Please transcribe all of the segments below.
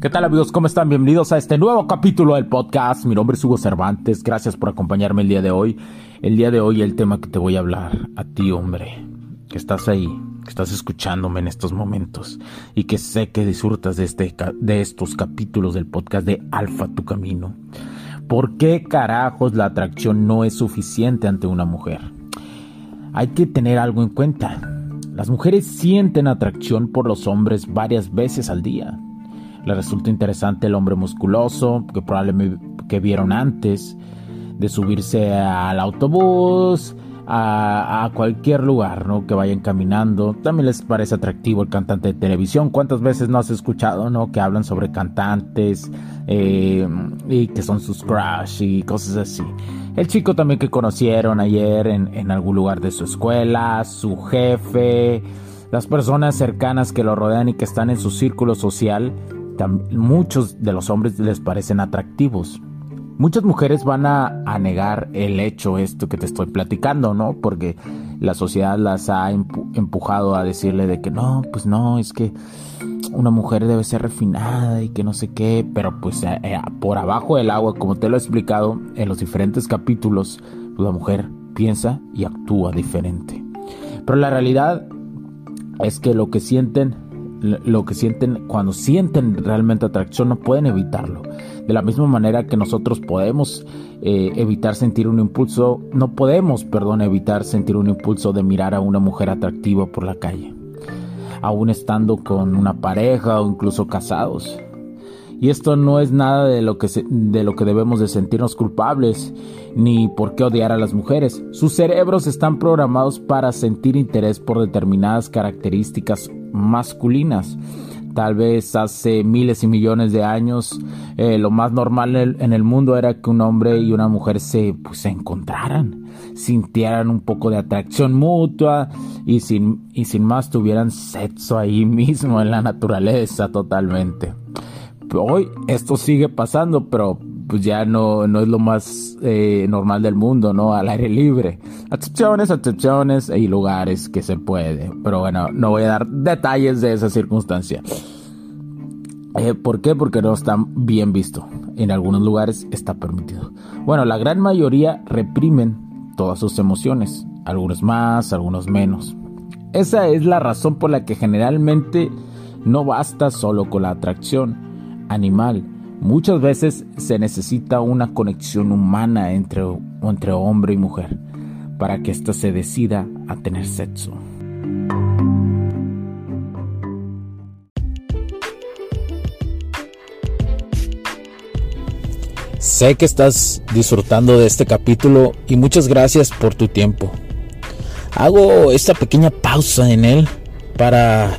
¿Qué tal amigos? ¿Cómo están? Bienvenidos a este nuevo capítulo del podcast. Mi nombre es Hugo Cervantes. Gracias por acompañarme el día de hoy. El día de hoy el tema que te voy a hablar a ti, hombre, que estás ahí, que estás escuchándome en estos momentos y que sé que disfrutas de, este, de estos capítulos del podcast de Alfa Tu Camino. ¿Por qué carajos la atracción no es suficiente ante una mujer? Hay que tener algo en cuenta. Las mujeres sienten atracción por los hombres varias veces al día le resulta interesante el hombre musculoso que probablemente que vieron antes de subirse al autobús, a, cualquier lugar, ¿no? Que vayan caminando. También les parece atractivo el cantante de televisión. ¿Cuántas veces no has escuchado, ¿no? Que hablan sobre cantantes eh, y que son sus crush y cosas así. El chico también que conocieron ayer en, en algún lugar de su escuela, su jefe, las personas cercanas que lo rodean y que están en su círculo social muchos de los hombres les parecen atractivos. Muchas mujeres van a, negar el hecho esto que te estoy platicando, ¿no? Porque la sociedad las ha empujado a decirle de que no, pues no, es que una mujer debe ser refinada y que no sé qué, pero pues eh, eh, por abajo del agua, como te lo he explicado en los diferentes capítulos, pues, la mujer piensa y actúa diferente. Pero la realidad es que lo que sienten lo que sienten cuando sienten realmente atracción no pueden evitarlo. De la misma manera que nosotros podemos eh, evitar sentir un impulso, no podemos, perdón, evitar sentir un impulso de mirar a una mujer atractiva por la calle, aún estando con una pareja o incluso casados. Y esto no es nada de lo que, de lo que debemos de sentirnos culpables, ni por qué odiar a las mujeres. Sus cerebros están programados para sentir interés por determinadas características masculinas. Tal vez hace miles y millones de años eh, lo más normal en el, mundo era que un hombre y una mujer se, pues, se encontraran, sintieran un poco de atracción mutua y sin, y sin más tuvieran sexo ahí mismo en la naturaleza totalmente hoy esto sigue pasando, pero pues ya no, no es lo más eh, normal del mundo, ¿no? Al aire libre. Excepciones, excepciones y lugares que se puede. Pero bueno, no voy a dar detalles de esa circunstancia. Eh, ¿Por qué? Porque no está bien visto. En algunos lugares está permitido. Bueno, la gran mayoría reprimen todas sus emociones. Algunos más, algunos menos. Esa es la razón por la que generalmente no basta solo con la atracción animal. Muchas veces se necesita una conexión humana entre, hombre y mujer para que ésta se decida a tener sexo. Sé que estás disfrutando de este capítulo y muchas gracias por tu tiempo. Hago esta pequeña pausa en él para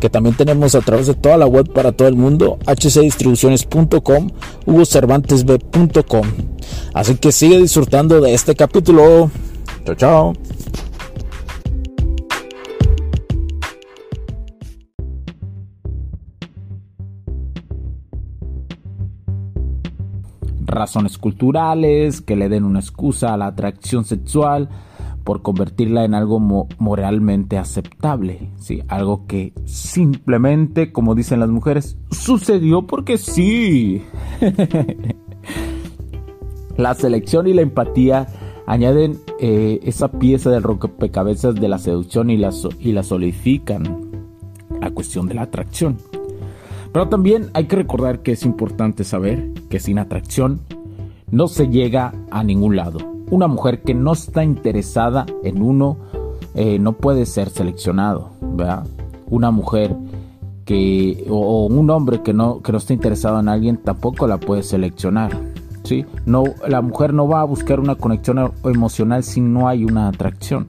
que también tenemos a través de toda la web para todo el mundo, hcdistribuciones.com, hugocervantesb.com. Así que sigue disfrutando de este capítulo. Chao, chao. Razones culturales que le den una excusa a la atracción sexual por convertirla en algo moralmente aceptable, ¿sí? algo que simplemente, como dicen las mujeres, sucedió porque sí. La selección y la empatía añaden eh, esa pieza del rompecabezas de la seducción y la, y la solidifican la cuestión de la atracción. Pero también hay que recordar que es importante saber que sin atracción no se llega a ningún lado. Una mujer que no está interesada en uno eh, no puede ser seleccionado, ¿verdad? Una mujer que o, un hombre que no que no está interesado en alguien tampoco la puede seleccionar. ¿sí? No, la mujer no va a buscar una conexión emocional si no hay una atracción.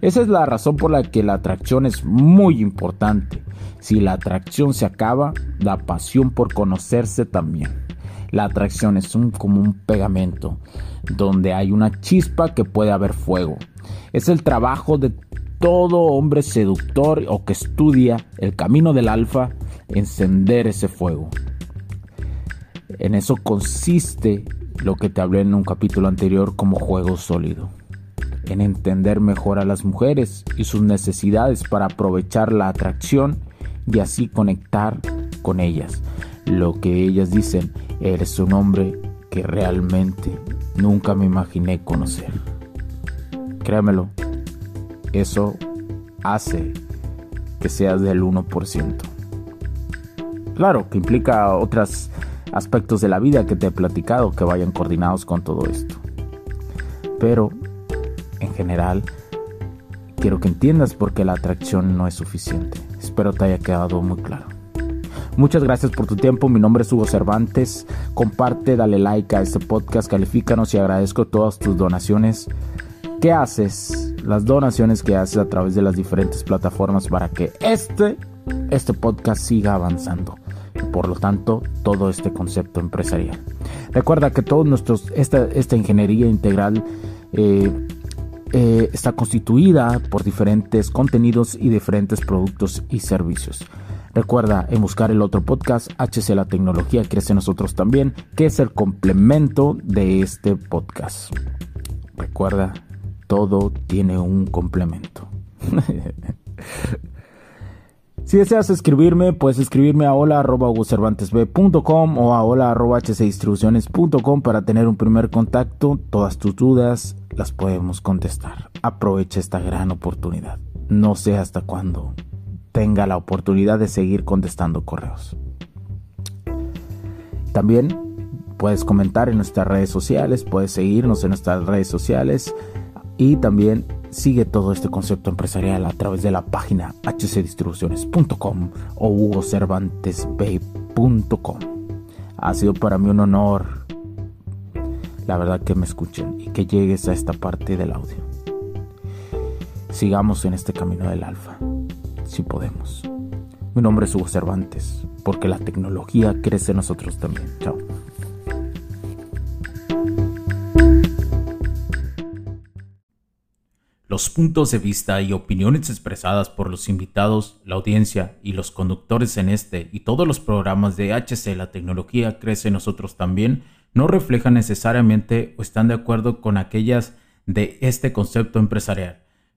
Esa es la razón por la que la atracción es muy importante. Si la atracción se acaba, la pasión por conocerse también. La atracción es un, como un pegamento, donde hay una chispa que puede haber fuego. Es el trabajo de todo hombre seductor o que estudia el camino del alfa, encender ese fuego. En eso consiste lo que te hablé en un capítulo anterior como juego sólido. En entender mejor a las mujeres y sus necesidades para aprovechar la atracción y así conectar con ellas. Lo que ellas dicen, eres un hombre que realmente nunca me imaginé conocer. Créamelo, eso hace que seas del 1%. Claro que implica otras aspectos de la vida que te he platicado que vayan coordinados con todo esto. Pero, en general, quiero que entiendas por qué la atracción no es suficiente. Espero te haya quedado muy claro. Muchas gracias por tu tiempo. Mi nombre es Hugo Cervantes. Comparte, dale like a este podcast, califícanos y agradezco todas tus donaciones. ¿Qué haces? Las donaciones que haces a través de las diferentes plataformas para que este, este podcast siga avanzando por lo tanto todo este concepto empresarial. Recuerda que todos nuestros esta, esta ingeniería integral eh, eh, está constituida por diferentes contenidos y diferentes productos y servicios. Recuerda en buscar el otro podcast, HC La Tecnología Crece Nosotros también, que es el complemento de este podcast. Recuerda, todo tiene un complemento. Si deseas escribirme, puedes escribirme a hola.cervantesb.com o a hola.hcdistribuciones.com para tener un primer contacto. Todas tus dudas las podemos contestar. Aprovecha esta gran oportunidad. No sé hasta cuándo tenga la oportunidad de seguir contestando correos. También puedes comentar en nuestras redes sociales, puedes seguirnos en nuestras redes sociales y también Sigue todo este concepto empresarial a través de la página hcdistribuciones.com o hugocervantesbay.com. Ha sido para mí un honor, la verdad, que me escuchen y que llegues a esta parte del audio. Sigamos en este camino del alfa, si podemos. Mi nombre es Hugo Cervantes, porque la tecnología crece en nosotros también. Chao. Los puntos de vista y opiniones expresadas por los invitados, la audiencia y los conductores en este y todos los programas de HC La tecnología crece nosotros también no reflejan necesariamente o están de acuerdo con aquellas de este concepto empresarial,